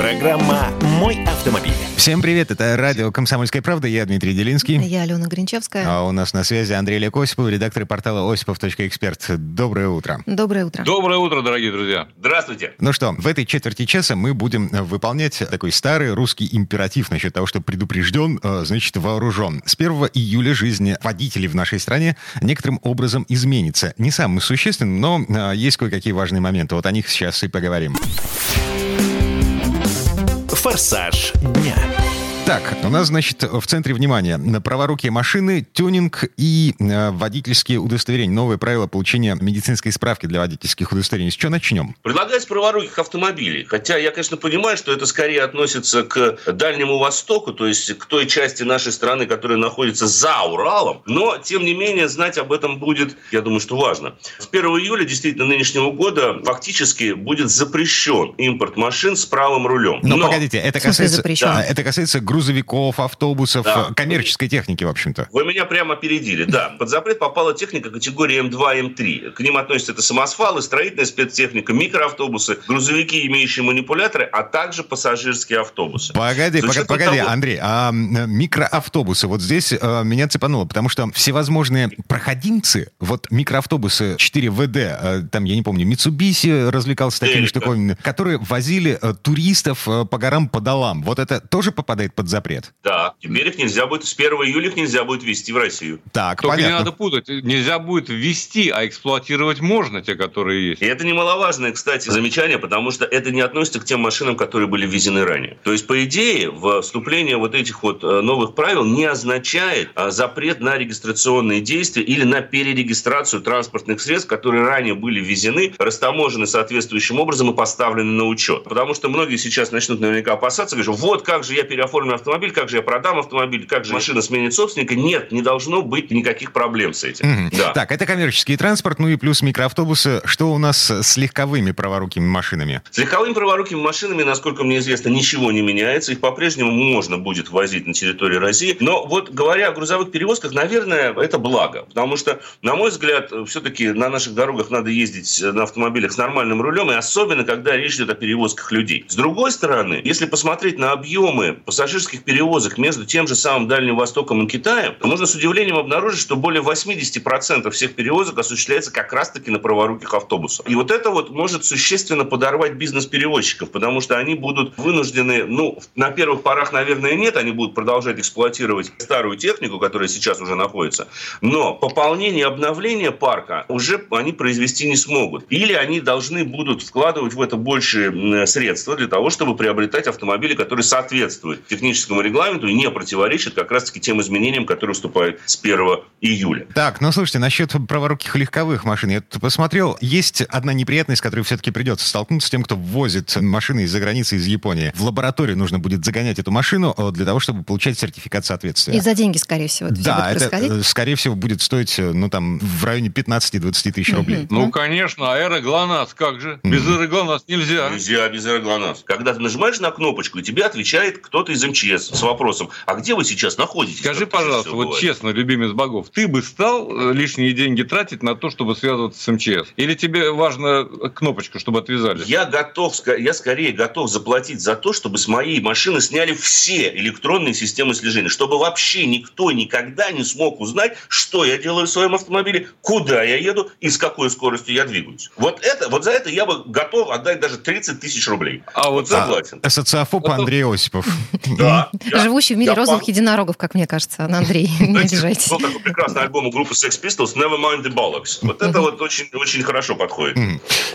Программа «Мой автомобиль». Всем привет, это радио «Комсомольская правда», я Дмитрий Делинский. Я Алена Гринчевская. А у нас на связи Андрей Олег Осипов, редактор портала осипов.эксперт. Доброе утро. Доброе утро. Доброе утро, дорогие друзья. Здравствуйте. Ну что, в этой четверти часа мы будем выполнять такой старый русский императив насчет того, что предупрежден, э, значит вооружен. С 1 июля жизнь водителей в нашей стране некоторым образом изменится. Не самым существенным, но э, есть кое-какие важные моменты. Вот о них сейчас и поговорим. Форсаж дня. Так, у нас, значит, в центре внимания праворукие машины, тюнинг и э, водительские удостоверения. Новые правила получения медицинской справки для водительских удостоверений. С чего начнем? Предлагаю с праворуких автомобилей. Хотя я, конечно, понимаю, что это скорее относится к Дальнему Востоку, то есть к той части нашей страны, которая находится за Уралом. Но, тем не менее, знать об этом будет, я думаю, что важно. С 1 июля, действительно, нынешнего года фактически будет запрещен импорт машин с правым рулем. Но, погодите, это касается, запрещен? да, это касается грузовиков, автобусов, Да. коммерческой техники, в общем-то. Вы меня прямо опередили, да. Под запрет попала техника категории М2, М3. К ним относятся это самосвалы, строительная спецтехника, микроавтобусы, грузовики, имеющие манипуляторы, а также пассажирские автобусы. Погоди, учетом погоди, того- Андрей, а микроавтобусы, вот здесь э, меня цепануло, потому что всевозможные проходимцы, вот микроавтобусы 4ВД, э, там, я не помню, Mitsubishi развлекался такими штуковинами, которые возили э, туристов по горам, по долам. Вот это тоже попадает под запрет? Да, теперь их нельзя будет, с 1 июля их нельзя будет ввести в Россию. Так, Только не понятно. надо путать. Нельзя будет ввести, а эксплуатировать можно те, которые есть. И это немаловажное, кстати, замечание, потому что это не относится к тем машинам, которые были ввезены ранее. То есть, по идее, вступление вот этих вот э, новых правил не означает а, запрет на регистрационные действия или на перерегистрацию транспортных средств, которые ранее были ввезены, растаможены соответствующим образом и поставлены на учет. Потому что многие сейчас начнут наверняка опасаться, говорят, вот как же я переоформлю автомобиль, как же я продам автомобиль, как же машина сменит собственника. Нет, не должно быть никаких проблем с этим. Мгм. Да. Так, это коммерческий транспорт, ну и плюс микроавтобусы. Что у нас с легковыми праворукими машинами? С легковыми праворукими машинами, насколько мне известно, ничего не меняется. Их по-прежнему можно будет возить на территории России. Но вот говоря о грузовых перевозках, наверное, это благо. Потому что, на мой взгляд, все-таки на наших дорогах надо ездить на автомобилях с нормальным рулем. И особенно, когда речь идет о перевозках людей. С другой стороны, если посмотреть на объемы пассажирских перевозок между тем же самым Дальним Востоком и Китаем, можно с удивлением обнаружить, что более 80% всех перевозок осуществляется как раз-таки на праворуких автобусах. И вот это вот может существенно подорвать бизнес перевозчиков, потому что они будут вынуждены, ну, на первых порах, наверное, нет, они будут продолжать эксплуатировать старую технику, которая сейчас уже находится, но пополнение, обновление парка уже они произвести не смогут. Или они должны будут вкладывать в это больше м, средства для того, чтобы приобретать автомобили, которые соответствуют техническому регламенту и не противоречат как раз-таки тем изменениям, которые вступают с 1 июля. Так, ну слушайте, насчет праворуких легковых машин. Я тут посмотрел, есть одна неприятность, с которой все-таки придется столкнуться с тем, кто ввозит машины из-за границы, из Японии. В лаботорию нужно будет загонять эту машину э, для того, чтобы получать сертификат соответствия. И за деньги, скорее всего, это все Да, будет это, происходить. скорее всего, будет стоить, э, ну, там, в районе 15-20 тысяч рублей. Ну, конечно, аэроглонасс, как же? Без аэроглонасс нельзя. Нельзя без аэроглонасс. Когда ты нажимаешь на кнопочку, и тебе отвечает кто-то из МЧС с вопросом, а где вы сейчас находитесь? Скажи, пожалуйста, вот бывает? честно, любимец богов, ты бы стал э, лишние деньги тратить на то, чтобы связываться с МЧС? Или тебе важно кнопочку, чтобы отвязали? Я готов, я скорее готов заплатить за то, чтобы с моей машины сняли все электронные системы слежения, чтобы вообще никто никогда не смог узнать, что я делаю в своем автомобиле, куда я еду и с какой скоростью я двигаюсь. Вот это, вот за это я бы готов отдать даже 30 тысяч рублей. А вот согласен. Социофоб Это- Андрей Осипов. Да. Я- Живущий в мире я розовых пан- единорогов, как мне кажется, Андрей, не обижайтесь. Был такой прекрасный альбом у группы Sex Pistols Never Mind the Bollocks. Вот это вот очень, очень хорошо подходит.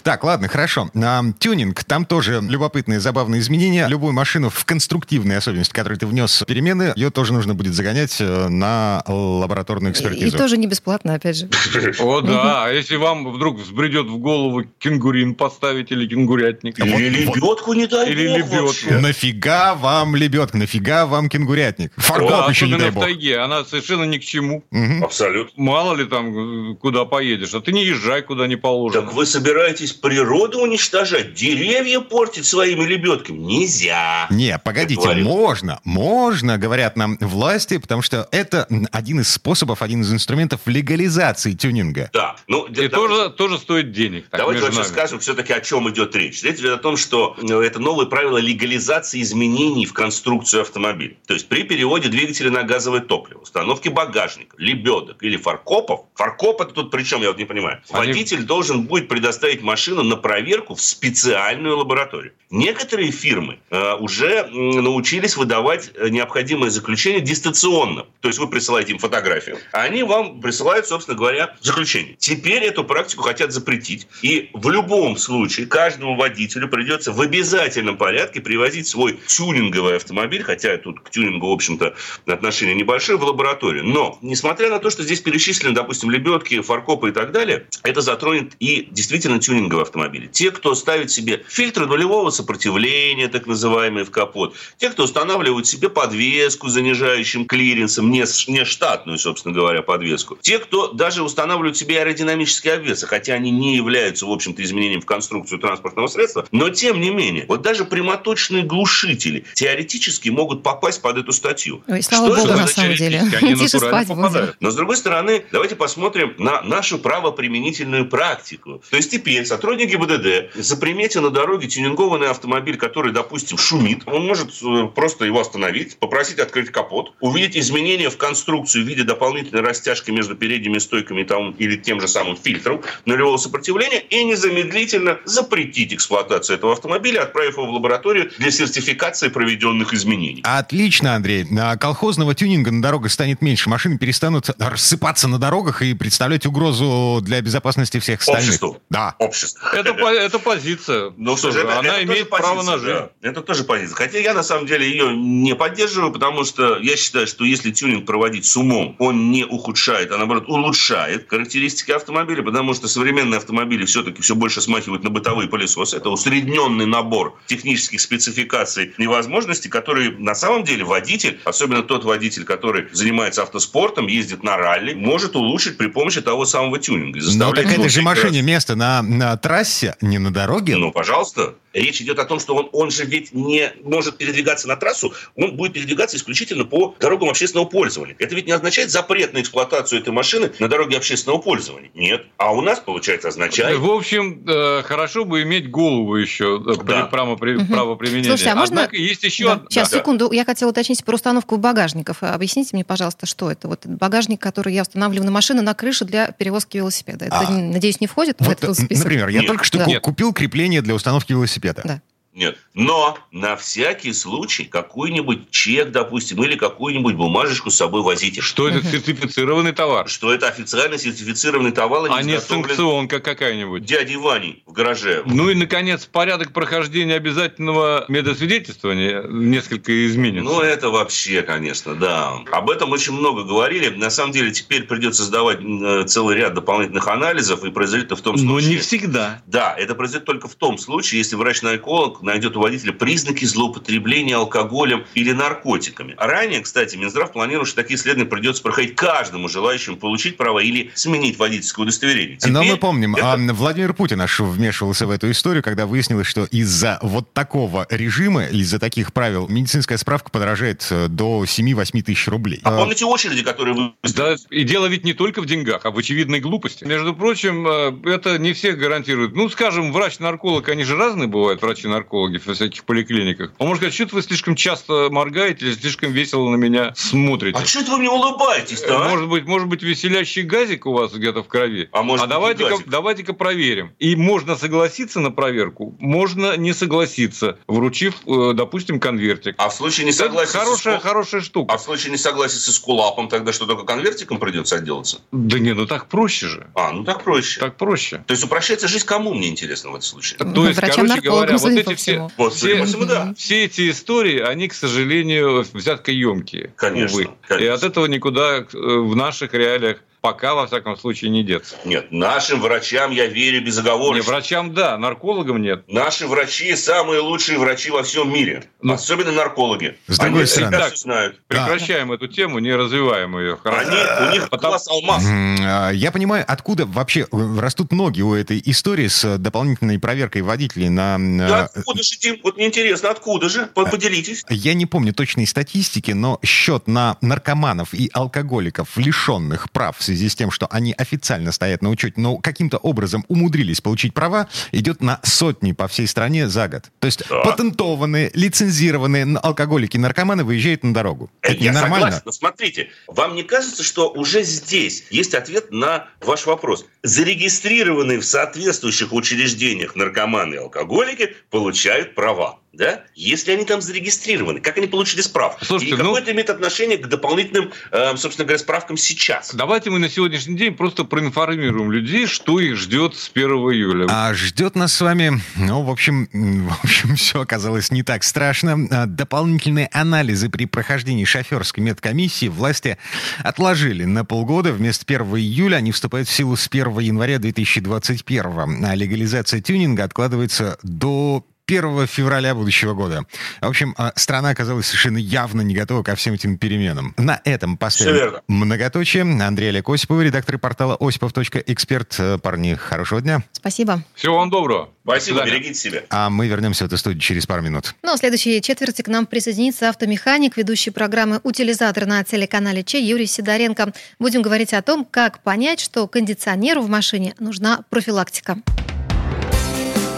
Так, ладно, хорошо. А, тюнинг, там тоже любопытные, забавные изменения. Любую машину в конструктивные особенности, которые ты внес перемены, ее тоже нужно будет загонять э, на лабораторную И экспертизу. тоже не бесплатно, опять же. О, да. А если вам вдруг взбредет в голову кенгурин поставить или кенгурятник? Или лебедку, не дай Или бог лебедку. Нафига вам лебедка? Нафига вам кенгурятник? Фаркоп Да, еще, не дай в бог. тайге. Она совершенно ни к чему. Мгм. Абсолютно. Мало ли там, куда поедешь. А ты не езжай, куда не положено. Так вы собираетесь природу уничтожать, деревья портить своими лебедками? Нельзя. Не, погодите, можно, можно, говорят нам власти, потому что это один из способов, один из инструментов легализации тюнинга. Да. Ну, И для- тоже, тоже стоит денег. Так, Давайте вообще нами. скажем все-таки, о чем идет речь. Речь идет о том, что э, это новые правила легализации изменений в конструкцию автомобиля. То есть при переводе двигателя на газовое топливо, установке багажника, лебедок или фаркопов, фаркоп это тут при чем, я вот не понимаю, Они- водитель должен будет предоставить машину на проверку в специальную лабораторию. Некоторые фирмы э, уже научились выдавать э, необходимое заключение дистанционно. То есть вы присылаете им фотографию, а они вам присылают, собственно говоря, заключение. Теперь эту практику хотят запретить. И в любом случае каждому водителю придется в обязательном порядке привозить свой тюнинговый автомобиль, хотя тут к тюнингу, в общем-то, отношение небольшое, в лабораторию. Но, несмотря на то, что здесь перечислены, допустим, лебедки, фаркопы и так далее, это затронет и действительно тюнинговые автомобили. Те, кто ставит себе фильтры нулевого сопротивления, так называемые, в капот. Те, кто устанавливают себе подвеску занижающим клиренсом, не, не штатную, собственно говоря, подвеску. Те, кто даже устанавливают себе аэродинамические обвесы, хотя они не являются, в общем-то, изменением в конструкцию транспортного средства, но тем не менее, вот даже прямоточные глушители теоретически могут попасть под эту статью. Ой, слава Что богу, это на самом деле. Они Тише натурально спать будем. попадают. Но, с другой стороны, давайте посмотрим на нашу правоприменительную практику. То есть теперь сотрудник ГИБДД, заприметя на дороге тюнингованный автомобиль, который, допустим, шумит, он может э, просто его остановить, попросить открыть капот, увидеть изменения в конструкцию в виде дополнительной растяжки между передними стойками там, или тем же самым фильтром нулевого сопротивления и незамедлительно запретить эксплуатацию этого автомобиля, отправив его в лабораторию для сертификации проведенных изменений. Отлично, Андрей. А Колхозного тюнинга на дорогах станет меньше. Машины перестанут рассыпаться на дорогах и представлять угрозу для безопасности всех остальных. Обществу. Да. Общество. Это, по- это позиция. Ну что же, это- она это имеет право позиция, на жизнь. да. Это тоже позиция. Хотя я на самом деле ее не поддерживаю, потому что я считаю, что если тюнинг проводить с умом, он не ухудшает, а наоборот улучшает характеристики автомобиля, потому что современные автомобили все-таки все больше смахивают на бытовые пылесосы. Это усредненный набор технических спецификаций и возможностей, которые на самом деле водитель, особенно тот водитель, который занимается автоспортом, ездит на ралли, может улучшить при помощи того самого тюнинга. Но заставлять так этой же всякий раз- машине место на, на трассе, не на дороге. ну, пожалуйста. Речь идет о том, что он, он же ведь не может передвигаться на трассу, он будет передвигаться исключительно по дорогам общественного пользования. Это ведь не означает запрет на эксплуатацию этой машины на дороге общественного пользования. Нет. А у нас, получается, означает... В общем, э, хорошо бы иметь голову еще э, при Да. правопри- Мгм. правоприменения. Слушайте, а можно- Однако есть еще Да. одна- Сейчас, да. Секунду. Я хотела уточнить про установку багажников. Объясните мне, пожалуйста, что это? Вот этот багажник, который я устанавливаю на машину на крыше для перевозки велосипеда. Это, А. надеюсь, не входит в Вот, этот н- список? например, я Нет. только что Да. купил крепление для установки велосипеда. Да. Нет. Но на всякий случай какой-нибудь чек, допустим, или какую-нибудь бумажечку с собой возите. Что это сертифицированный товар, Что это официально сертифицированный товар, а не санкционка какая-нибудь. дядей Ваней в гараже. Ну и, наконец, порядок прохождения обязательного медосвидетельствования несколько изменится. Ну, это вообще, конечно, да. Об этом очень много говорили. На самом деле, теперь придется сдавать э, целый ряд дополнительных анализов, и произойдет это в том Но случае... не всегда. Да, это произойдет только в том случае, если врач-нарколог найдет у водителя признаки злоупотребления алкоголем или наркотиками. А ранее, кстати, Минздрав планирует, что такие исследования придется проходить каждому желающему получить право или сменить водительское удостоверение. Но Теперь мы помним, это- а, Владимир Путин аж вмешивался в эту историю, когда выяснилось, что из-за вот такого режима, из-за таких правил, медицинская справка подорожает э, до 7-8 тысяч рублей. А Э, помните очереди, которые вы... Да, и дело ведь не только в деньгах, а в очевидной глупости. Между прочим, э, это не всех гарантирует. Ну, скажем, врач-нарколог, они же разные бывают, врачи-наркологи во всяких поликлиниках. Он может сказать, что-то вы слишком часто моргаете или слишком весело на меня смотрите. А что это вы мне улыбаетесь-то, а? Может быть, может быть, веселящий газик у вас где-то в крови. А может и давайте-ка, давайте-ка проверим. И можно согласиться на проверку, можно не согласиться, вручив, э, допустим, конвертик. А в случае не Это согласия с хорошая, эскул- хорошая штука. А в случае не согласия с эскулапом, тогда что, только конвертиком придется отделаться? Да не, ну так проще же. А, ну так проще. Так проще. То есть упрощается жизнь кому, мне интересно, в этом случае? То есть, короче говоря, вот эти все, всему. Вот, судя все, по всему, да. все эти истории, они, к сожалению, взяткоемкие. Конечно, увы. конечно. И от этого никуда э, в наших реалиях пока, во всяком случае, не деться. Нет, нашим врачам я верю Не, безоговорочно. врачам да, наркологам нет. Наши врачи самые лучшие врачи во всем мире. Ну. Особенно наркологи. С другой Они стороны. всегда Так. знают. Прекращаем эту тему, не развиваем ее. Хорошо? Они, у них Потому- класс алмаз. А, Я понимаю, откуда вообще э, растут ноги у этой истории с э, дополнительной проверкой водителей на... Да э, откуда же, Дим? Вот мне интересно, откуда же? По- Поделитесь. Я не помню точной статистики, но счет на наркоманов и алкоголиков, лишенных прав в связи с тем, что они официально стоят на учете, но каким-то образом умудрились получить права, идет на сотни по всей стране за год. То есть Да. патентованные, лицензированные алкоголики и наркоманы выезжают на дорогу. Э, Это Я ненормально. согласен, но смотрите, вам не кажется, что уже здесь есть ответ на ваш вопрос? Зарегистрированные в соответствующих учреждениях наркоманы и алкоголики получают права. Да? Если они там зарегистрированы, как они получили справку? Слушайте, и ну- какое это имеет отношение к дополнительным, э, собственно говоря, справкам сейчас? Давайте мы на сегодняшний день просто проинформируем людей, что их ждет с 1 июля. А ждет нас с вами, ну, в общем, в общем, все оказалось не так страшно. А, Дополнительные анализы при прохождении шоферской медкомиссии власти отложили на полгода. Вместо 1 июля они вступают в силу с 1 января 2021. А легализация тюнинга откладывается до 1 февраля будущего года. В общем, а, страна оказалась совершенно явно не готова ко всем этим переменам. На этом поставим многоточие. Андрей Олег Осипов, редактор портала осипов.эксперт. Э, Парни, хорошего дня. Спасибо. Всего вам доброго. До Спасибо, свидания. берегите себя. А мы вернемся в эту студию через пару минут. Ну а в следующей четверти к нам присоединится автомеханик, ведущий программы «Утилизатор» на телеканале Че Юрий Сидоренко. Будем говорить о том, как понять, что кондиционеру в машине нужна профилактика.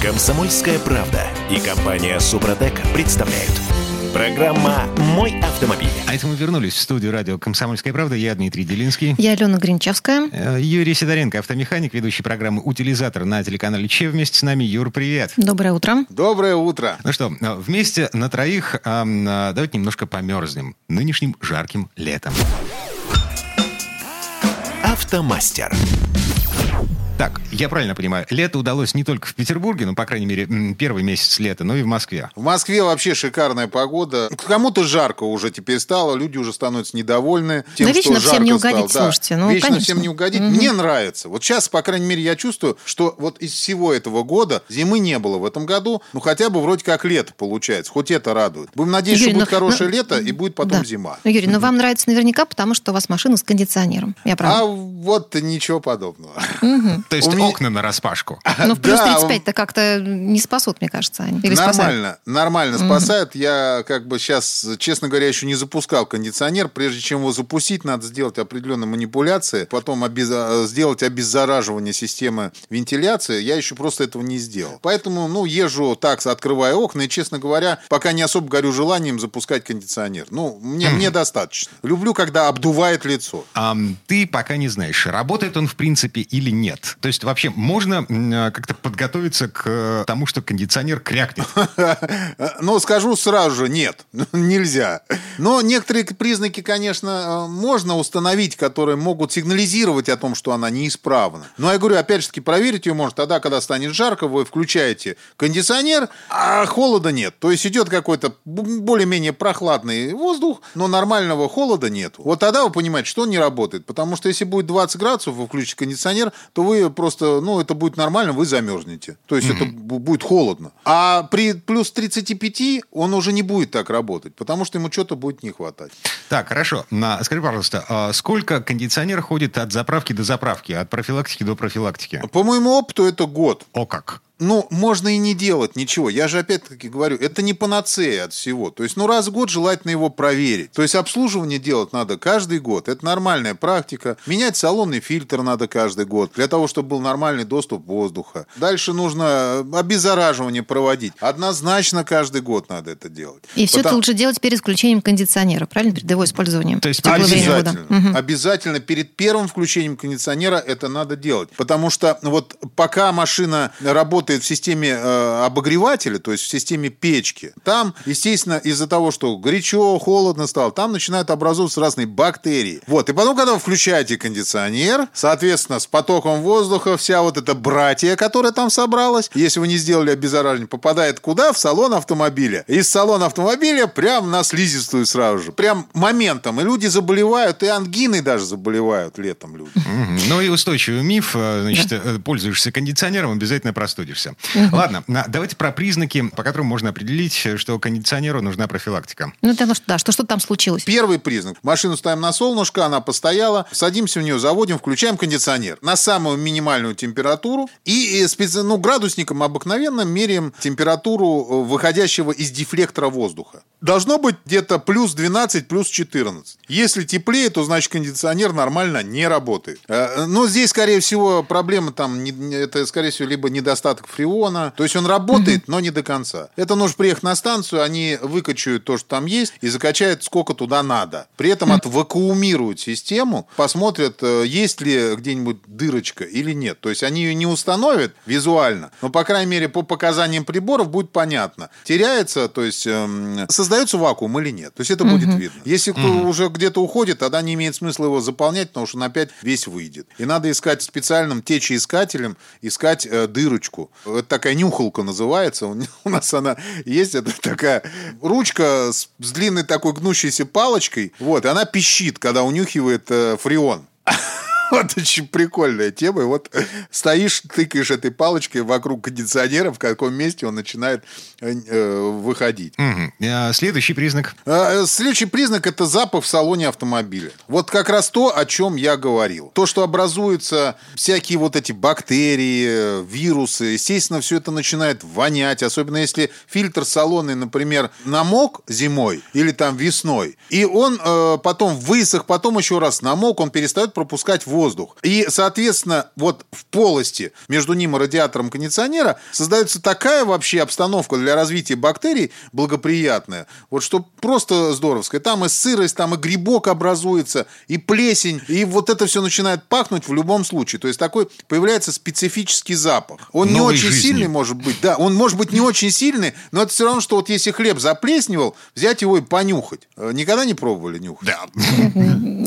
«Комсомольская правда» и компания «Супротек» представляют. Программа «Мой автомобиль». А это мы вернулись в студию радио «Комсомольская правда». Я Дмитрий Делинский. Я Алена Гринчевская. Э, Юрий Сидоренко, автомеханик, ведущий программы «Утилизатор» на телеканале Че. Вместе с нами. Юр, привет. Доброе утро. Доброе утро. Ну что, э, вместе на троих э, э, давайте немножко померзнем нынешним жарким летом. «Автомастер». Так, я правильно понимаю, лето удалось не только в Петербурге, ну, по крайней мере, первый месяц лета, но и в Москве. В Москве вообще шикарная погода. Кому-то жарко уже теперь стало, люди уже становятся недовольны. Тем, Да вечно что всем не жарко угодить, стало. слушайте, ну, Вечно конечно. всем не угодить. Мгм. Мне нравится. Вот сейчас, по крайней мере, я чувствую, что вот из всего этого года зимы не было в этом году. Ну, хотя бы вроде как лето получается. Хоть это радует. Будем надеяться, Юрий, что будет ну- хорошее ну, лето и будет потом Да. зима. Ну, Юрий, но вам нравится наверняка, потому что у вас машина с кондиционером. Я А права? вот ничего подобного. Мгм. То есть меня- окна на распашку. Ну, в плюс Да, 35-то как-то не спасут, мне кажется, они. Или спасают? Нормально, нормально спасают. Я как бы сейчас, честно говоря, еще не запускал кондиционер. Прежде чем его запустить, надо сделать определенные манипуляции, потом обез- сделать обеззараживание системы вентиляции. Я еще просто этого не сделал. Поэтому, ну, езжу так, открывая окна, и, честно говоря, пока не особо горю желанием запускать кондиционер. Ну, мне, мне достаточно. Люблю, когда обдувает лицо. Ам, ты пока не знаешь, работает он в принципе или нет. То есть вообще можно э, как-то подготовиться к э, тому, что кондиционер крякнет. Но скажу сразу же, нет, нельзя. Но некоторые признаки, конечно, э, можно установить, которые могут сигнализировать о том, что она неисправна. Но я говорю, опять же таки, проверить ее можно тогда, когда станет жарко, вы включаете кондиционер, а холода нет. То есть идет какой-то более-менее прохладный воздух, но нормального холода нет. Вот тогда вы понимаете, что он не работает. Потому что если будет 20 градусов, вы включите кондиционер, то вы просто, ну, это будет нормально, вы замерзнете. То есть это бу- будет холодно. А при плюс 35 он уже не будет так работать, потому что ему что-то будет не хватать. Так, хорошо. На, скажи, пожалуйста, а сколько кондиционер ходит от заправки до заправки, от профилактики до профилактики? По моему опыту это год. О как. Ну, можно и не делать ничего. Я же опять-таки говорю, это не панацея от всего. То есть, ну, раз в год желательно его проверить. То есть, обслуживание делать надо каждый год. Это нормальная практика. Менять салонный фильтр надо каждый год для того, чтобы был нормальный доступ воздуха. Дальше нужно обеззараживание проводить. Однозначно каждый год надо это делать. И все это лучше делать перед включением кондиционера, правильно? Перед его использованием. То есть обязательно. Угу. Обязательно перед первым включением кондиционера это надо делать. Потому что вот пока машина работает в системе э, обогревателя, то есть в системе печки, там, естественно, из-за того, что горячо, холодно стало, там начинают образовываться разные бактерии. Вот. И потом, когда вы включаете кондиционер, соответственно, с потоком воздуха вся вот эта братья, которая там собралась, если вы не сделали обеззараживание, попадает куда? В салон автомобиля. Из салона автомобиля прям на слизистую сразу же. Прям моментом. И люди заболевают, и ангины даже заболевают летом люди. Ну и устойчивый миф, э, значит, э, пользуешься кондиционером, обязательно простудишься. Ладно, давайте про признаки, по которым можно определить, что кондиционеру нужна профилактика. Ну, да, да, что, что там случилось? Первый признак. Машину ставим на солнышко, она постояла, садимся в нее, заводим, включаем кондиционер на самую минимальную температуру и специ... ну, градусником обыкновенно меряем температуру э, выходящего из дефлектора воздуха. Должно быть где-то плюс 12, плюс 14. Если теплее, то значит кондиционер нормально не работает. Э, но здесь, скорее всего, проблема там, это, скорее всего, либо недостаток фреона. То есть он работает, но не до конца. Это нужно приехать на станцию, они выкачают то, что там есть, и закачают сколько туда надо. При этом отвакуумируют систему, посмотрят, э, есть ли где-нибудь дырочка или нет. То есть они ее не установят визуально, но, по крайней мере, по показаниям приборов будет понятно, теряется, то есть эм, создается вакуум или нет. То есть это будет видно. Если кто уже где-то уходит, тогда не имеет смысла его заполнять, потому что он опять весь выйдет. И надо искать специальным течеискателем, искать э, дырочку. Это такая нюхалка называется. У нас она есть. Это такая ручка с, с длинной такой гнущейся палочкой. Вот, она пищит, когда унюхивает э, фреон. Вот очень прикольная тема. И вот стоишь, тыкаешь этой палочкой вокруг кондиционера, в каком месте он начинает э, выходить. Угу. Следующий признак? А, следующий признак – это запах в салоне автомобиля. Вот как раз то, о чем я говорил. То, что образуются всякие вот эти бактерии, вирусы. Естественно, все это начинает вонять. Особенно если фильтр салонный, например, намок зимой или там весной. И он э, потом высох, потом еще раз намок, он перестает пропускать воздух воздух. И, соответственно, вот в полости между ним и радиатором кондиционера создается такая вообще обстановка для развития бактерий благоприятная, вот что просто здоровская. Там и сырость, там и грибок образуется, и плесень, и вот это все начинает пахнуть в любом случае. То есть такой появляется специфический запах. Он Новой не очень жизни. сильный, может быть, да, он может быть не очень сильный, но это все равно, что вот если хлеб заплесневал, взять его и понюхать. Э, никогда не пробовали нюхать? Да.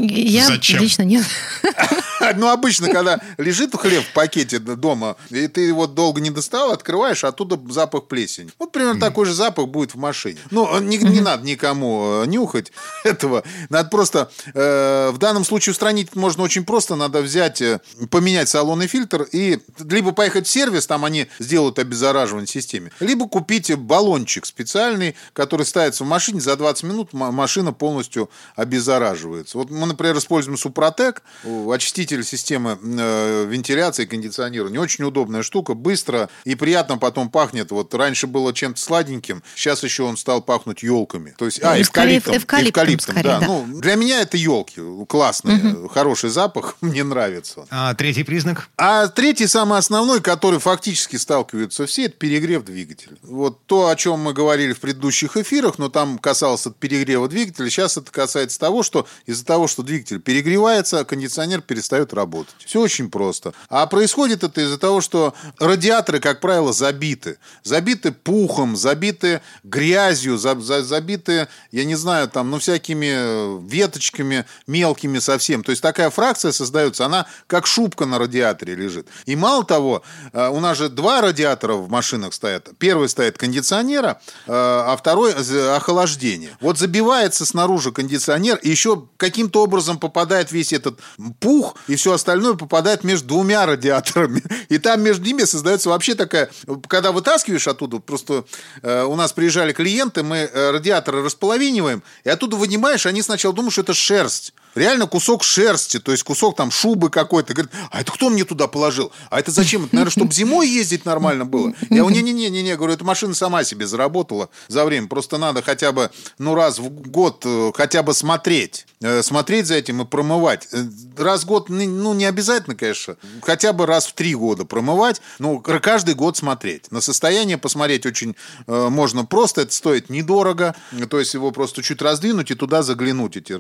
Я Зачем? лично нет. Ну, обычно, когда лежит хлеб в пакете дома, и ты его долго не достал, открываешь, а оттуда запах плесени. Вот примерно такой же запах будет в машине. Ну, не, не надо никому э, нюхать этого. Надо просто... Э, в данном случае устранить можно очень просто. Надо взять, э, поменять салонный фильтр и либо поехать в сервис, там они сделают обеззараживание системе, либо купить баллончик специальный, который ставится в машине, за 20 минут машина полностью обеззараживается. Вот мы, например, используем Супротек, очиститель двигатель системы э, вентиляции, кондиционирования. Очень удобная штука, быстро и приятно потом пахнет. Вот раньше было чем-то сладеньким, сейчас еще он стал пахнуть елками. То есть, а, эвкалиптом. Эвкалиптом, эвкалиптом скорее, да. да. Ну, для меня это елки. Классный, угу. хороший запах, мне нравится. А третий признак? А третий, самый основной, который фактически сталкиваются все, это перегрев двигателя. Вот то, о чем мы говорили в предыдущих эфирах, но там касалось перегрева двигателя, сейчас это касается того, что из-за того, что двигатель перегревается, кондиционер перестает перестает работать. Все очень просто. А происходит это из-за того, что радиаторы, как правило, забиты. Забиты пухом, забиты грязью, забиты, я не знаю, там, ну, всякими веточками мелкими совсем. То есть такая фракция создается, она как шубка на радиаторе лежит. И мало того, э, у нас же два радиатора в машинах стоят. Первый стоит кондиционера, э, а второй охлаждение. Вот забивается снаружи кондиционер, и еще каким-то образом попадает весь этот пух, и все остальное попадает между двумя радиаторами. И там между ними создается вообще такая... Когда вытаскиваешь оттуда, просто э, у нас приезжали клиенты, мы э, радиаторы располовиниваем, и оттуда вынимаешь, они сначала думают, что это шерсть. Реально кусок шерсти, то есть кусок там шубы какой-то. Говорит, а это кто мне туда положил? А это зачем? Это, наверное, чтобы зимой ездить нормально было. Я говорю, не-не-не, говорю, эта машина сама себе заработала за время. Просто надо хотя бы, ну, раз в год э, хотя бы смотреть. Э, смотреть за этим и промывать. Э, раз в год, ну, не обязательно, конечно. Хотя бы раз в три года промывать. Ну, каждый год смотреть. На состояние посмотреть очень можно просто. Это стоит недорого. То есть его просто чуть раздвинуть и туда заглянуть, эти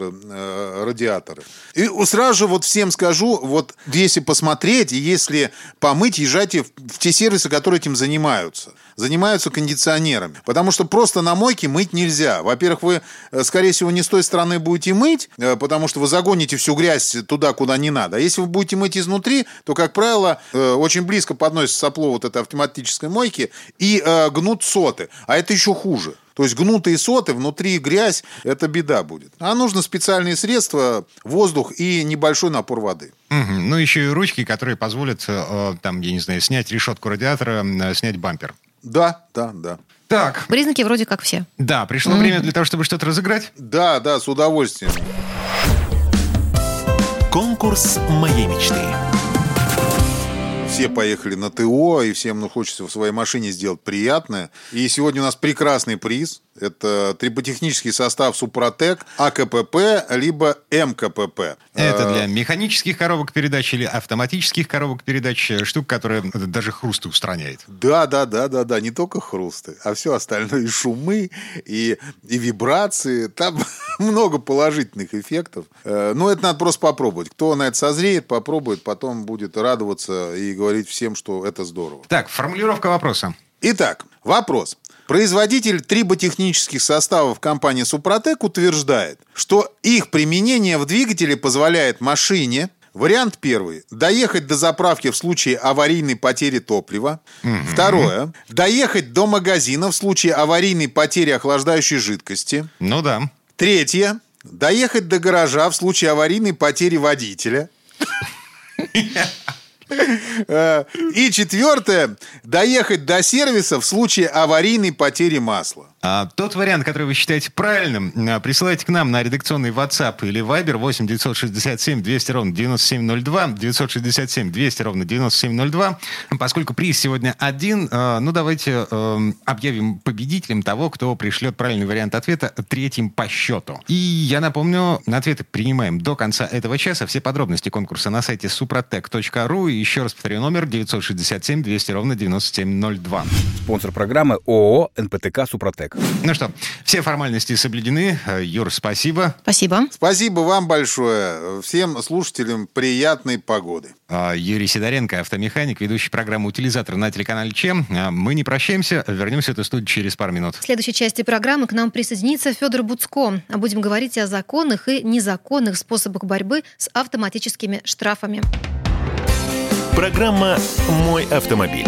радиаторы. И сразу же вот всем скажу, вот если посмотреть, если помыть, езжайте в те сервисы, которые этим занимаются. Занимаются кондиционерами. Потому что просто на мойке мыть нельзя. Во-первых, вы, э, скорее всего, не с той стороны будете мыть, э, потому что вы загоните всю грязь туда, куда не надо. А если вы будете мыть изнутри, то, как правило, э, очень близко подносится сопло вот этой автоматической мойки и гнут соты. А это еще хуже. То есть гнутые соты, внутри грязь, это беда будет. А нужно специальные средства, воздух и небольшой напор воды. Угу. Ну, еще и ручки, которые позволят, там, я не знаю, снять решетку радиатора, снять бампер. Да, да, да. Так. Признаки вроде как все. Да, пришло mm. время для того, чтобы что-то разыграть? Да, да, с удовольствием. Конкурс моей мечты все поехали на ТО, и всем ну, хочется в своей машине сделать приятное. И сегодня у нас прекрасный приз. Это триботехнический состав Супротек, АКПП, либо МКПП. Это для механических коробок передач или автоматических коробок передач, штука, которая даже хрусты устраняет. Да, да, да, да, да, не только хрусты, а все остальное, и шумы, и, и вибрации. Там много положительных эффектов. Э, но это надо просто попробовать. Кто на это созреет, попробует, потом будет радоваться и говорить всем, что это здорово. Так, формулировка вопроса. Итак, вопрос. Производитель триботехнических составов компании «Супротек» утверждает, что их применение в двигателе позволяет машине Вариант первый. Доехать до заправки в случае аварийной потери топлива. Угу. Второе. Доехать до магазина в случае аварийной потери охлаждающей жидкости. Ну да. Третье. Доехать до гаража в случае аварийной потери водителя. Э, и четвертое. Доехать до сервиса в случае аварийной потери масла. А, тот вариант, который вы считаете правильным, а, присылайте к нам на редакционный WhatsApp или Viber 8 967 200 ровно 9702, 967 200 ровно 9702. Поскольку приз сегодня один, а, ну давайте а, объявим победителем того, кто пришлет правильный вариант ответа третьим по счету. И я напомню, ответы принимаем до конца этого часа. Все подробности конкурса на сайте suprotec.ru. И еще раз повторю номер 967 200 ровно 9702. Спонсор программы ООО «НПТК Супротек» человек. Ну что, все формальности соблюдены. Юр, спасибо. Спасибо. Спасибо вам большое. Всем слушателям приятной погоды. А, Юрий Сидоренко, автомеханик, ведущий программу «Утилизатор» на телеканале ЧЕМ. А, мы не прощаемся, вернемся в эту студию через пару минут. В следующей части программы к нам присоединится Федор Буцко. Будем говорить о законных и незаконных способах борьбы с автоматическими штрафами. Программа «Мой автомобиль».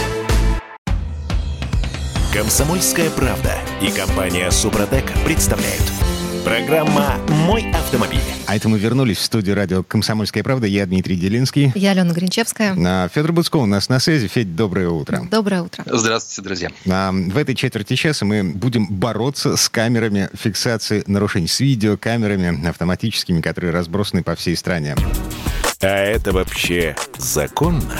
Комсомольская правда и компания Супротек представляют. Программа «Мой автомобиль». А это мы вернулись в студию радио «Комсомольская правда». Я Дмитрий Делинский. Я Алена Гринчевская. А, Федор Буцко у нас на связи. Федь, доброе утро. Доброе утро. Здравствуйте, друзья. А, в этой четверти часа мы будем бороться с камерами фиксации нарушений, с видеокамерами автоматическими, которые разбросаны по всей стране. А это вообще законно?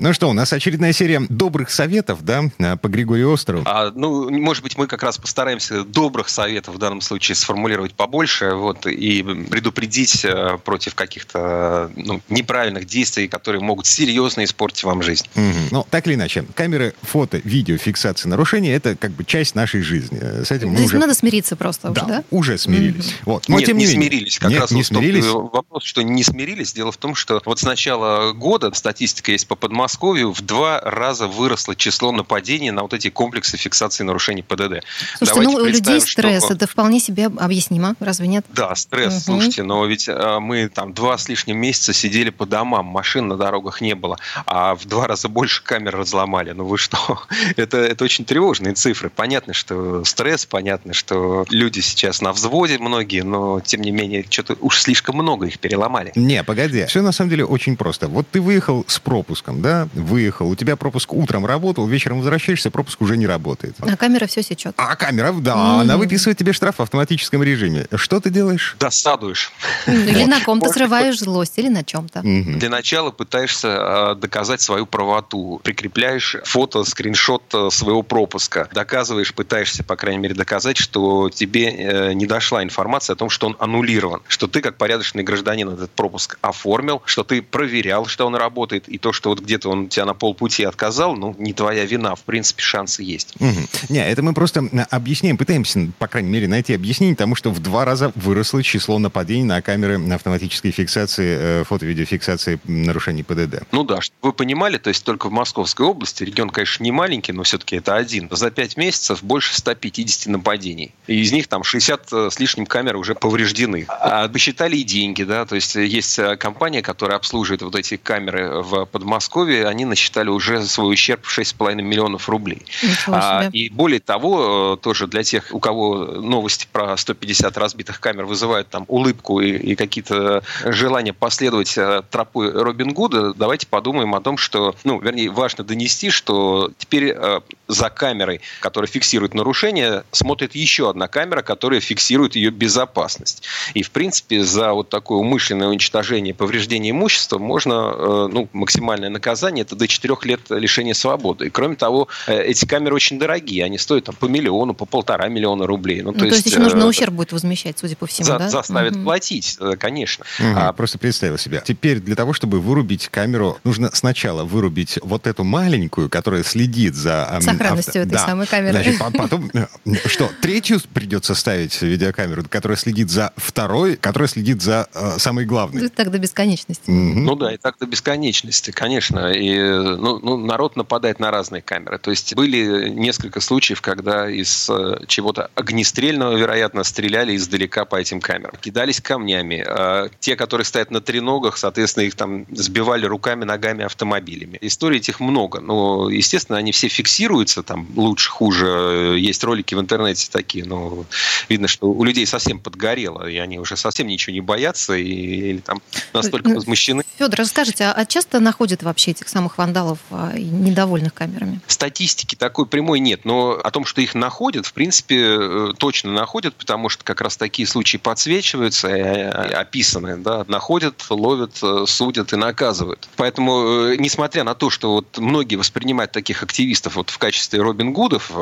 Ну что, у нас очередная серия добрых советов, да, по Григорию Острову. А, ну, может быть, мы как раз постараемся добрых советов в данном случае сформулировать побольше, вот, и предупредить э, против каких-то ну, неправильных действий, которые могут серьезно испортить вам жизнь. Угу. Ну, так или иначе, камеры, фото, видео, фиксация нарушений – это как бы часть нашей жизни. С этим То есть уже... надо смириться просто да, уже, да? уже смирились. Угу. Вот. Но, Нет, тем не, не менее. смирились. Как Нет, раз не смирились. Вопрос, что не смирились. Дело в том, что вот с начала года статистика есть по подмосковью, Подмосковье в два раза выросло число нападений на вот эти комплексы фиксации нарушений ПДД. Слушайте, Давайте ну у людей стресс, что... это вполне себе объяснимо, разве нет? Да, стресс, угу. слушайте, но ведь а, мы там два с лишним месяца сидели по домам, машин на дорогах не было, а в два раза больше камер разломали. Ну вы что? это, это очень тревожные цифры. Понятно, что стресс, понятно, что люди сейчас на взводе многие, но тем не менее, что-то уж слишком много их переломали. Не, погоди. Все на самом деле очень просто. Вот ты выехал с пропуском, да? Выехал. У тебя пропуск утром работал, вечером возвращаешься, пропуск уже не работает. А камера все сечет. А камера, да, mm-hmm. она выписывает тебе штраф в автоматическом режиме. Что ты делаешь? Досадуешь. Или на ком-то срываешь злость, или на чем-то. Для начала пытаешься а, доказать свою правоту. Прикрепляешь фото, скриншот э, своего пропуска. Доказываешь, пытаешься, по крайней мере, доказать, что тебе э, не дошла информация о том, что он аннулирован. Что ты, как порядочный гражданин, этот пропуск оформил, что ты проверял, что он работает, и то, что вот где-то он тебя на полпути отказал, ну, не твоя вина. В принципе, шансы есть. Угу. Не, это мы просто объясняем, пытаемся, по крайней мере, найти объяснение тому, что в два раза выросло число нападений на камеры автоматической фиксации, э, фото-видеофиксации нарушений ПДД. Ну да, чтобы вы понимали, то есть только в Московской области, регион, конечно, не маленький, но все-таки это один. За пять месяцев больше 150 нападений. И из них там 60 э, с лишним камер уже повреждены. А посчитали и деньги, да, то есть есть э, компания, которая обслуживает вот эти камеры в Подмосковье, они насчитали уже свой ущерб 6,5 миллионов рублей. А, и более того, тоже для тех, у кого новости про 150 разбитых камер вызывают там улыбку и, и какие-то желания последовать э, тропой Робин Гуда, давайте подумаем о том, что, ну, вернее, важно донести, что теперь э, за камерой, которая фиксирует нарушение, смотрит еще одна камера, которая фиксирует ее безопасность. И, в принципе, за вот такое умышленное уничтожение, повреждение имущества можно, э, ну, максимальное наказание, это до 4 лет лишения свободы. И, кроме того, эти камеры очень дорогие, они стоят там по миллиону, по полтора миллиона рублей. Ну, то, ну, есть, то есть еще нужно ущерб будет возмещать, судя по всему, за, да? Заставят угу. платить, конечно. Угу. А, просто представил себе. Теперь для того, чтобы вырубить камеру, нужно сначала вырубить вот эту маленькую, которая следит за... Сохранностью авто... этой да. самой камеры. Значит, потом... Э, что, третью придется ставить видеокамеру, которая следит за второй, которая следит за э, самой главной. Ну, так до бесконечности. Угу. Ну да, и так до бесконечности, конечно. И ну, ну, народ нападает на разные камеры. То есть были несколько случаев, когда из э, чего-то огнестрельного, вероятно, стреляли издалека по этим камерам. Кидались камнями. А те, которые стоят на треногах, соответственно, их там сбивали руками, ногами, автомобилями. Историй этих много. Но, естественно, они все фиксируются, там лучше, хуже. Есть ролики в интернете такие, но видно, что у людей совсем подгорело, и они уже совсем ничего не боятся, и, или там настолько возмущены. Федор, расскажите, а часто находят вообще этих самых вандалов а, недовольных камерами? Статистики такой прямой нет, но о том, что их находят, в принципе, э, точно находят, потому что как раз такие случаи подсвечиваются и описаны, да, находят, ловят, э, судят и наказывают. Поэтому, э, несмотря на то, что вот многие воспринимают таких активистов вот в качестве Робин Гудов,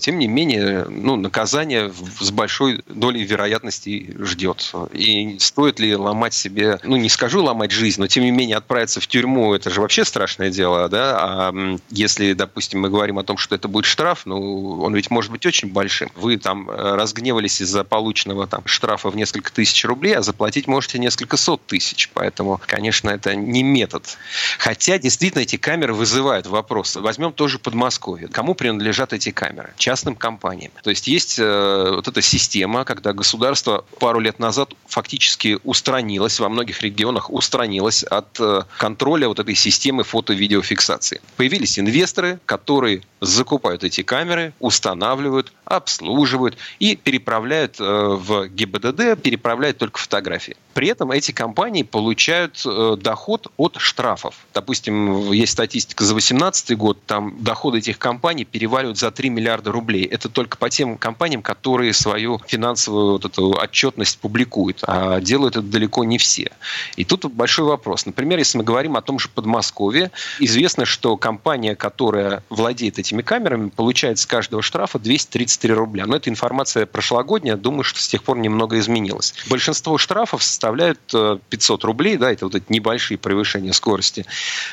тем не менее, ну, наказание с большой долей вероятности ждет. И стоит ли ломать себе, ну, не скажу ломать жизнь, но тем не менее отправиться в тюрьму, это же вообще страшное дело, да, а если, допустим, мы говорим о том, что это будет штраф, ну, он ведь может быть очень большим. Вы там э, разгневались из-за полученного там штрафа в несколько тысяч рублей, а заплатить можете несколько сот тысяч. Поэтому, конечно, это не метод. Хотя, действительно, эти камеры вызывают вопросы. Возьмем тоже Подмосковье. Кому принадлежат эти камеры? Частным компаниям. То есть есть э, вот эта система, когда государство пару лет назад фактически устранилось, во многих регионах устранилось от э, контроля вот этой системы фото-видеофиксации. Появились инвесторы, которые закупают эти камеры, устанавливают, обслуживают и переправляют э, в ГИБДД, переправляют только фотографии. При этом эти компании получают э, доход от штрафов. Допустим, есть статистика за 2018 год, там доходы этих компаний переваливают за 3 миллиарда рублей. Это только по тем компаниям, которые свою финансовую вот эту отчетность публикуют, а делают это далеко не все. И тут большой вопрос. Например, если мы говорим о том же Подмосковье, известно, что компания, которая владеет этими камерами, получает с каждого штрафа 233 рубля. Но это информация прошлогодняя, думаю, что с тех пор немного изменилось. Большинство штрафов составляют 500 э, рублей, да, это вот эти небольшие превышения скорости.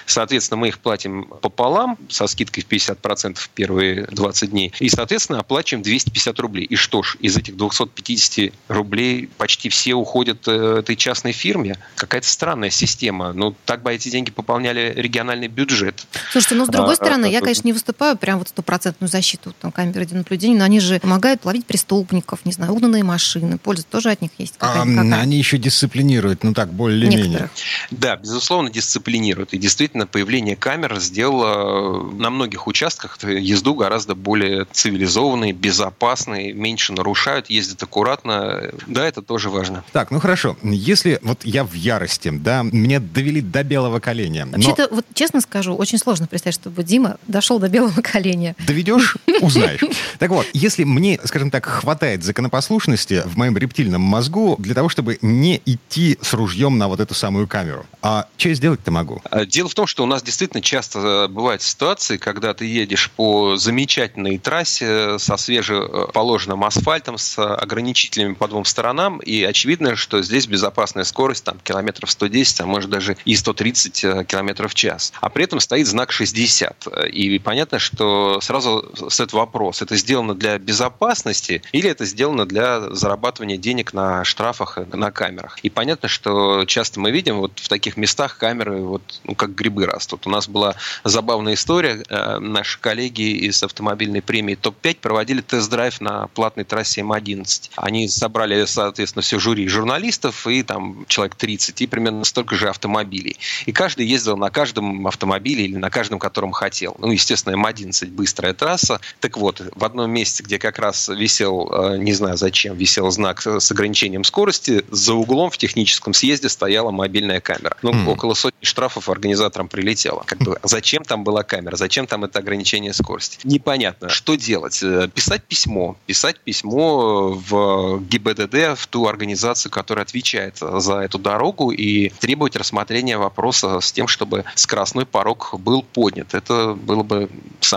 Соответственно, мы их платим пополам, со скидкой в 50% в первые 20 дней, и, соответственно, оплачиваем 250 рублей. И что ж, из этих 250 рублей почти все уходят э, этой частной фирме. Какая-то странная система. Ну, так бы эти деньги пополняли региональный бюджет. Слушайте, ну, с другой а, стороны, а, я, конечно, не выступаю прям вот стопроцентную защиту там, камер видеонаблюдения, но они же помогают ловить преступников, не знаю, угнанные машины. Польза тоже от них есть. А, они еще дисциплинируют, ну так, более-менее. Да, безусловно, дисциплинируют. И действительно, появление камер сделало на многих участках езду гораздо более цивилизованной, безопасной, меньше нарушают, ездят аккуратно. Да, это тоже важно. Так, ну хорошо. Если вот я в ярости, да, меня довели до белого коленя. Но... Вообще-то, вот честно скажу, очень сложно представить, чтобы Дима дошел до белого коленя. Доведешь, узнаешь. Так вот, если мне, скажем так, хватает законопослушности в моем рептильном мозгу для того, чтобы не идти с ружьем на вот эту самую камеру, а что я сделать-то могу? А, дело в том, что у нас действительно часто э, бывают ситуации, когда ты едешь по замечательной трассе со свежеположенным асфальтом, с ограничителями по двум сторонам, и очевидно, что здесь безопасная скорость там километров 110, а может даже и 130 э, километров в час. А при этом стоит знак 60. И понятно, что сразу стоит вопрос, это сделано для безопасности или это сделано для зарабатывания денег на штрафах, на камерах. И понятно, что часто мы видим вот в таких местах камеры вот ну, как грибы растут. У нас была забавная история. Э, наши коллеги из автомобильной премии ТОП-5 проводили тест-драйв на платной трассе М11. Они собрали, соответственно, все жюри журналистов и там человек 30, и примерно столько же автомобилей. И каждый ездил на каждом автомобиле или на каждом, котором хотел. Ну, естественно, М11 быстрая трасса. Так вот, в одном месте, где как раз висел, э, не знаю зачем, висел знак с ограничением скорости, за углом в техническом съезде стояла мобильная камера. Ну, mm. около сотни штрафов организаторам прилетело. Как бы, зачем там была камера? Зачем там это ограничение скорости? Непонятно. Что делать? Э, писать письмо. Писать письмо в ГИБДД, в ту организацию, которая отвечает за эту дорогу, и требовать рассмотрения вопроса с тем, чтобы скоростной порог был поднят. Это было бы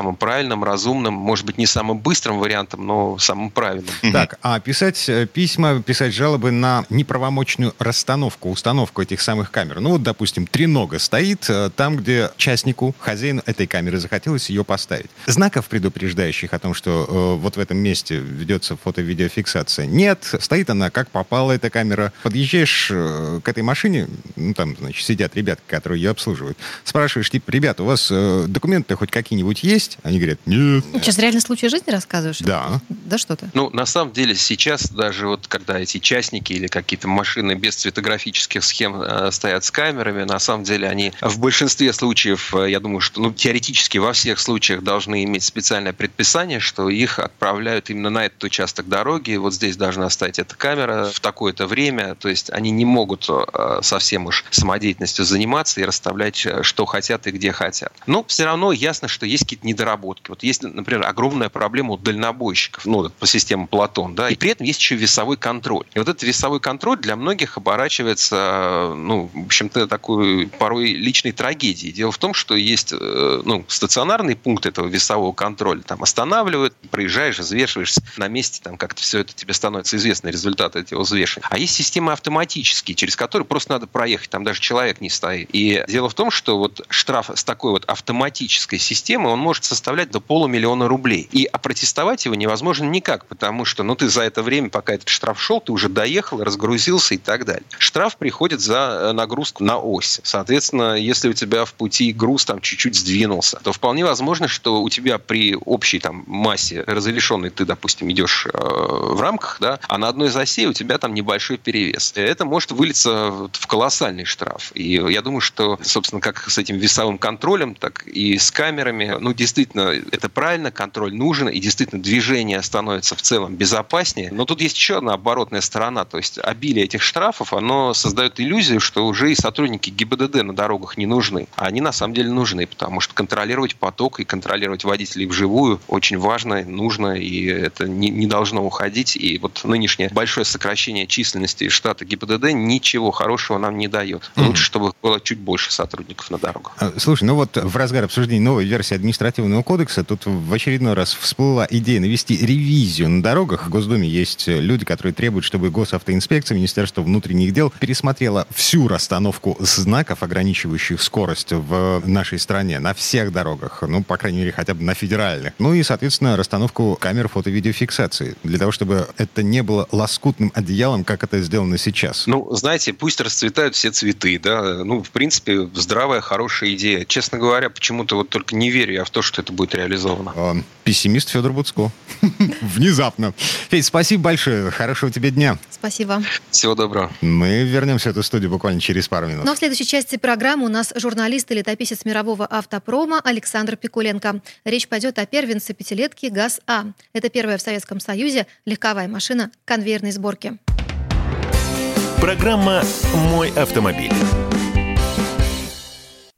самым правильным, разумным, может быть, не самым быстрым вариантом, но самым правильным. Так, а писать э, письма, писать жалобы на неправомочную расстановку, установку этих самых камер. Ну вот, допустим, тренога стоит э, там, где частнику, хозяину этой камеры захотелось ее поставить. Знаков, предупреждающих о том, что э, вот в этом месте ведется фото-видеофиксация, нет. Стоит она, как попала эта камера. Подъезжаешь э, к этой машине, ну там, значит, сидят ребята, которые ее обслуживают. Спрашиваешь, типа, ребята, у вас э, документы хоть какие-нибудь есть? Они говорят, нет. Сейчас реальный случай жизни рассказываешь? Да. Да что-то? Ну, на самом деле, сейчас даже вот когда эти частники или какие-то машины без цветографических схем э, стоят с камерами, на самом деле они в большинстве случаев, э, я думаю, что ну, теоретически во всех случаях должны иметь специальное предписание, что их отправляют именно на этот участок дороги. Вот здесь должна стоять эта камера в такое-то время. То есть они не могут э, совсем уж самодеятельностью заниматься и расставлять, э, что хотят и где хотят. Но все равно ясно, что есть какие-то недоработки. Вот есть, например, огромная проблема у дальнобойщиков, ну, по системе Платон, да, и при этом есть еще весовой контроль. И вот этот весовой контроль для многих оборачивается, ну, в общем-то, такой порой личной трагедией. Дело в том, что есть, э, ну, стационарный пункт этого весового контроля. Там останавливают, проезжаешь, взвешиваешься на месте, там как-то все это тебе становится известно, результаты этого взвешивания. А есть системы автоматические, через которые просто надо проехать, там даже человек не стоит. И дело в том, что вот штраф с такой вот автоматической системой, он может составлять до полумиллиона рублей. И опротестовать его невозможно никак, потому что, ну, ты за это время, пока этот штраф шел, ты уже доехал, разгрузился и так далее. Штраф приходит за э, нагрузку на ось. Соответственно, если у тебя в пути груз там чуть-чуть сдвинулся, то вполне возможно, что у тебя при общей там массе разрешенной ты, допустим, идешь э, в рамках, да, а на одной из осей у тебя там небольшой перевес. Это может вылиться в колоссальный штраф. И я думаю, что, собственно, как с этим весовым контролем, так и с камерами, ну, действительно, это правильно, контроль нужен, и действительно движение становится в целом безопаснее. Но тут есть еще одна оборотная сторона, то есть обилие этих штрафов, оно создает иллюзию, что уже и сотрудники ГИБДД на дорогах не нужны. А они на самом деле нужны, потому что контролировать поток и контролировать водителей вживую очень важно, нужно, и это не, не должно уходить. И вот нынешнее большое сокращение численности штата ГИБДД ничего хорошего нам не дает. Лучше, чтобы было чуть больше сотрудников на дорогах. Слушай, ну вот в разгар обсуждения новой версии администрации административного кодекса. Тут в очередной раз всплыла идея навести ревизию на дорогах. В Госдуме есть люди, которые требуют, чтобы госавтоинспекция, Министерство внутренних дел пересмотрела всю расстановку знаков, ограничивающих скорость в нашей стране на всех дорогах. Ну, по крайней мере, хотя бы на федеральных. Ну и, соответственно, расстановку камер фото-видеофиксации. Для того, чтобы это не было лоскутным одеялом, как это сделано сейчас. Ну, знаете, пусть расцветают все цветы, да. Ну, в принципе, здравая, хорошая идея. Честно говоря, почему-то вот только не верю я в то, что это будет реализовано. А, пессимист Федор Буцко. Внезапно. Федь, спасибо большое. Хорошего тебе дня. Спасибо. Всего доброго. Мы вернемся в эту студию буквально через пару минут. Но в следующей части программы у нас журналист и летописец мирового автопрома Александр Пикуленко. Речь пойдет о первенце пятилетки ГАЗ-А. Это первая в Советском Союзе легковая машина конвейерной сборки. Программа «Мой автомобиль».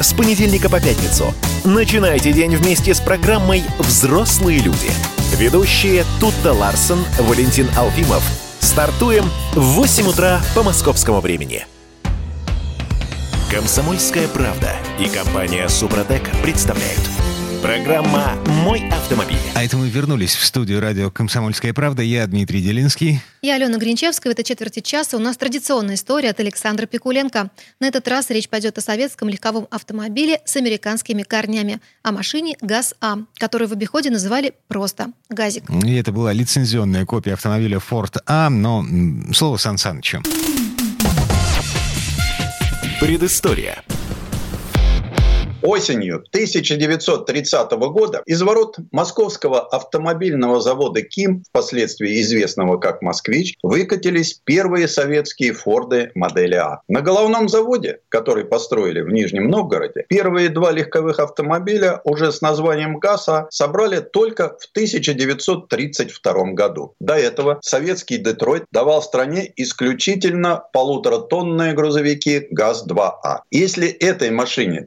С понедельника по пятницу. Начинайте день вместе с программой «Взрослые люди». Ведущие Тутта Ларсон, Валентин Алфимов. Стартуем в 8 утра по московскому времени. Комсомольская правда и компания Супротек представляют. Программа «Мой автомобиль». А это мы вернулись в студию радио «Комсомольская правда». Я Дмитрий Делинский. Я Алена Гринчевская. В этой четверти часа у нас традиционная история от Александра Пикуленко. На этот раз речь пойдет о советском легковом автомобиле с американскими корнями, о машине ГАЗ-А, которую в обиходе называли просто «Газик». И это была лицензионная копия автомобиля Ford А, но слово Сан Санычу. Предыстория. Осенью 1930 года из ворот московского автомобильного завода «Ким», впоследствии известного как «Москвич», выкатились первые советские «Форды» модели А. На головном заводе, который построили в Нижнем Новгороде, первые два легковых автомобиля уже с названием ГАЗа собрали только в 1932 году. До этого советский Детройт давал стране исключительно полуторатонные грузовики ГАЗ-2А. Если этой машине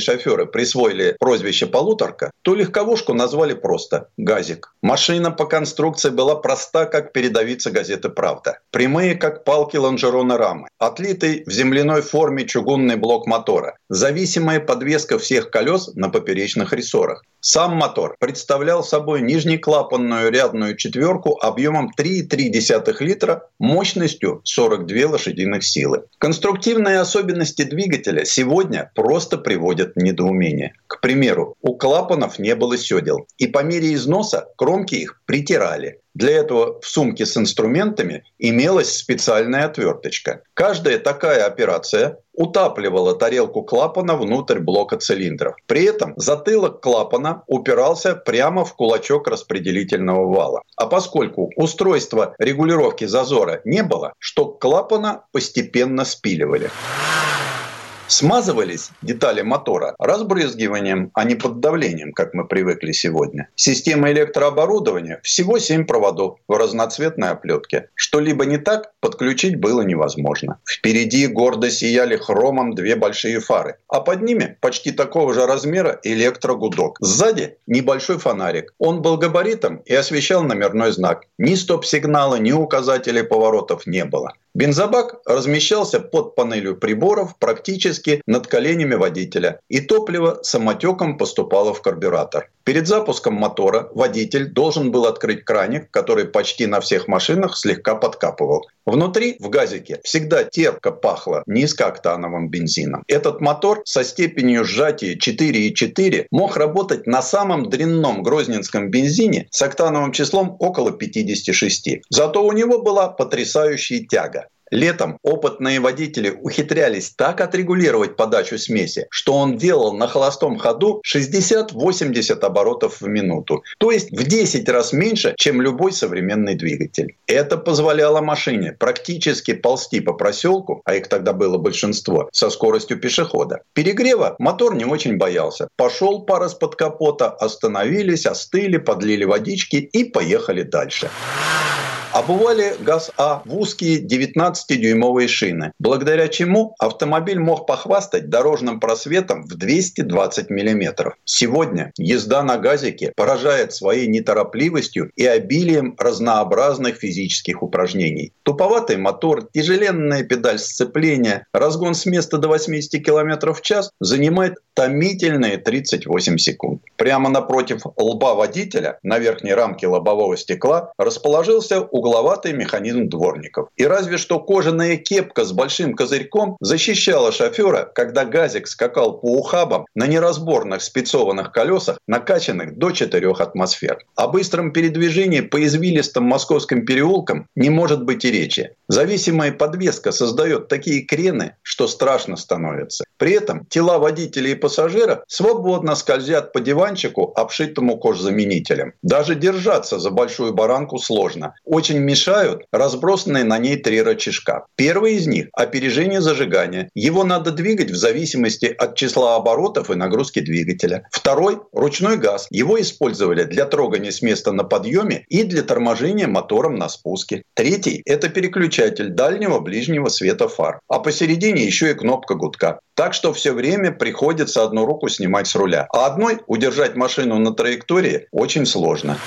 тогдашние шоферы присвоили прозвище «полуторка», то легковушку назвали просто «газик». Машина по конструкции была проста, как передовица газеты «Правда». Прямые, как палки лонжерона рамы. Отлитый в земляной форме чугунный блок мотора. Зависимая подвеска всех колес на поперечных рессорах. Сам мотор представлял собой нижнеклапанную рядную четверку объемом 3,3 литра мощностью 42 лошадиных силы. Конструктивные особенности двигателя сегодня просто приводят в недоумение. К примеру, у клапанов не было седел, и по мере износа кромки их притирали. Для этого в сумке с инструментами имелась специальная отверточка. Каждая такая операция утапливала тарелку клапана внутрь блока цилиндров. При этом затылок клапана упирался прямо в кулачок распределительного вала. А поскольку устройства регулировки зазора не было, шток клапана постепенно спиливали. Смазывались детали мотора разбрызгиванием, а не под давлением, как мы привыкли сегодня. Система электрооборудования всего 7 проводов в разноцветной оплетке. Что-либо не так подключить было невозможно. Впереди гордо сияли хромом две большие фары, а под ними почти такого же размера электрогудок. Сзади небольшой фонарик. Он был габаритом и освещал номерной знак. Ни стоп-сигнала, ни указателей поворотов не было. Бензобак размещался под панелью приборов практически над коленями водителя, и топливо самотеком поступало в карбюратор. Перед запуском мотора водитель должен был открыть краник, который почти на всех машинах слегка подкапывал. Внутри, в газике, всегда терпко пахло низкооктановым бензином. Этот мотор со степенью сжатия 4,4 мог работать на самом дрянном грозненском бензине с октановым числом около 56. Зато у него была потрясающая тяга. Летом опытные водители ухитрялись так отрегулировать подачу смеси, что он делал на холостом ходу 60-80 оборотов в минуту. То есть в 10 раз меньше, чем любой современный двигатель. Это позволяло машине практически ползти по проселку, а их тогда было большинство, со скоростью пешехода. Перегрева мотор не очень боялся. Пошел пар из-под капота, остановились, остыли, подлили водички и поехали дальше. Обували ГАЗ-А в узкие 19-дюймовые шины, благодаря чему автомобиль мог похвастать дорожным просветом в 220 мм. Сегодня езда на газике поражает своей неторопливостью и обилием разнообразных физических упражнений. Туповатый мотор, тяжеленная педаль сцепления, разгон с места до 80 км в час занимает томительные 38 секунд. Прямо напротив лба водителя на верхней рамке лобового стекла расположился угловатый механизм дворников. И разве что кожаная кепка с большим козырьком защищала шофера, когда газик скакал по ухабам на неразборных спецованных колесах, накачанных до 4 атмосфер. О быстром передвижении по извилистым московским переулкам не может быть и речи. Зависимая подвеска создает такие крены, что страшно становится. При этом тела водителей и пассажира свободно скользят по диванчику, обшитому кожзаменителем. Даже держаться за большую баранку сложно. Очень мешают разбросанные на ней три рычажка. Первый из них – опережение зажигания. Его надо двигать в зависимости от числа оборотов и нагрузки двигателя. Второй – ручной газ. Его использовали для трогания с места на подъеме и для торможения мотором на спуске. Третий – это переключатель дальнего ближнего света фар. А посередине еще и кнопка гудка. Так что все время приходится одну руку снимать с руля. А одной удержать машину на траектории очень сложно.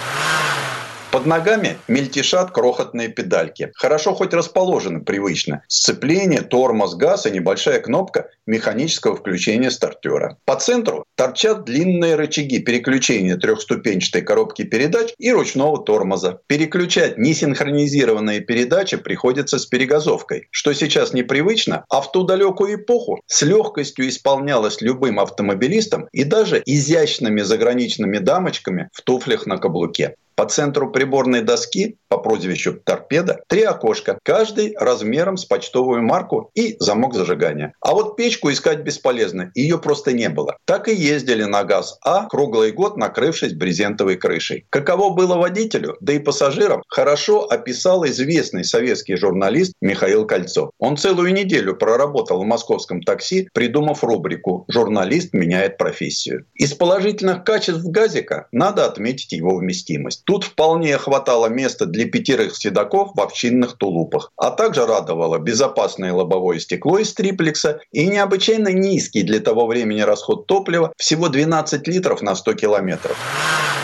Под ногами мельтешат крохотные педальки. Хорошо хоть расположены привычно. Сцепление, тормоз, газ и небольшая кнопка механического включения стартера. По центру торчат длинные рычаги переключения трехступенчатой коробки передач и ручного тормоза. Переключать несинхронизированные передачи приходится с перегазовкой, что сейчас непривычно, а в ту далекую эпоху с легкостью исполнялось любым автомобилистом и даже изящными заграничными дамочками в туфлях на каблуке. По центру приборной доски по прозвищу «Торпеда» три окошка, каждый размером с почтовую марку и замок зажигания. А вот печку искать бесполезно, ее просто не было. Так и ездили на ГАЗ-А круглый год, накрывшись брезентовой крышей. Каково было водителю, да и пассажирам, хорошо описал известный советский журналист Михаил Кольцов. Он целую неделю проработал в московском такси, придумав рубрику «Журналист меняет профессию». Из положительных качеств газика надо отметить его вместимость. Тут вполне хватало места для пятерых седаков в овчинных тулупах. А также радовало безопасное лобовое стекло из триплекса и необычайно низкий для того времени расход топлива всего 12 литров на 100 километров.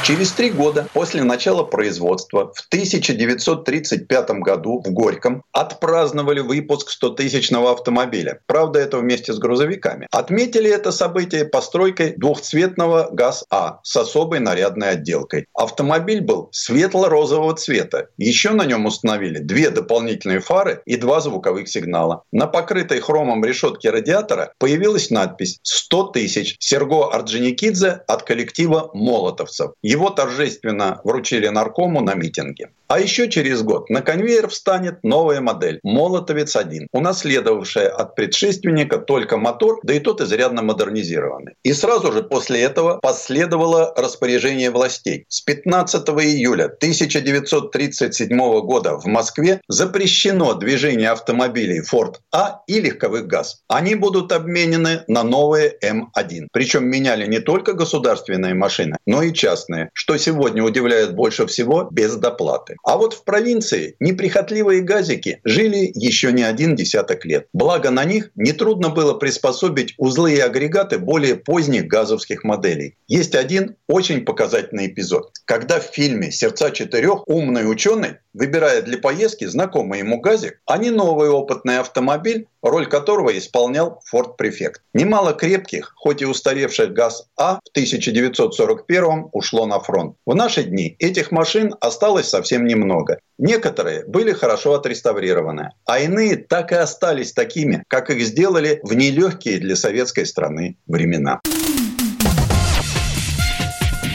Через три года после начала производства в 1935 году в Горьком отпраздновали выпуск 100-тысячного автомобиля. Правда, это вместе с грузовиками. Отметили это событие постройкой двухцветного ГАЗ-А с особой нарядной отделкой. Автомобиль был светло-розового цвета. Еще на нем установили две дополнительные фары и два звуковых сигнала. На покрытой хромом решетке радиатора появилась надпись «100 тысяч» Серго Орджоникидзе от коллектива «Молотовцев». Его торжественно вручили наркому на митинге. А еще через год на конвейер встанет новая модель «Молотовец-1», унаследовавшая от предшественника только мотор, да и тот изрядно модернизированный. И сразу же после этого последовало распоряжение властей. С 15 июля 1937 года в Москве запрещено движение автомобилей Ford А и легковых ГАЗ. Они будут обменены на новые М1. Причем меняли не только государственные машины, но и частные, что сегодня удивляет больше всего без доплаты. А вот в провинции неприхотливые газики жили еще не один десяток лет. Благо на них нетрудно было приспособить узлы и агрегаты более поздних газовских моделей. Есть один очень показательный эпизод. Когда в фильме «Сердца четырех» умный ученый выбирая для поездки знакомый ему газик, а не новый опытный автомобиль, роль которого исполнял Prefect. Немало крепких, хоть и устаревших ГАЗ-А в 1941 ушло на фронт. В наши дни этих машин осталось совсем немного. Некоторые были хорошо отреставрированы, а иные так и остались такими, как их сделали в нелегкие для советской страны времена.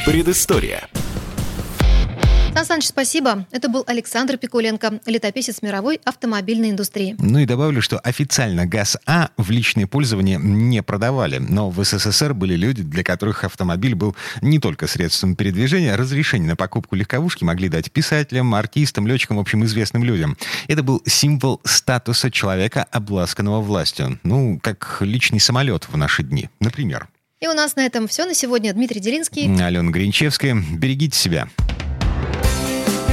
Предыстория. Сан Саныч, спасибо. Это был Александр Пикуленко, летописец мировой автомобильной индустрии. Ну и добавлю, что официально ГАЗ-А в личное пользование не продавали. Но в СССР были люди, для которых автомобиль был не только средством передвижения. Разрешение на покупку легковушки могли дать писателям, артистам, летчикам, в общем, известным людям. Это был символ статуса человека, обласканного властью. Ну, как личный самолет в наши дни, например. И у нас на этом все на сегодня. Дмитрий Делинский. Алена Гринчевская. Берегите себя.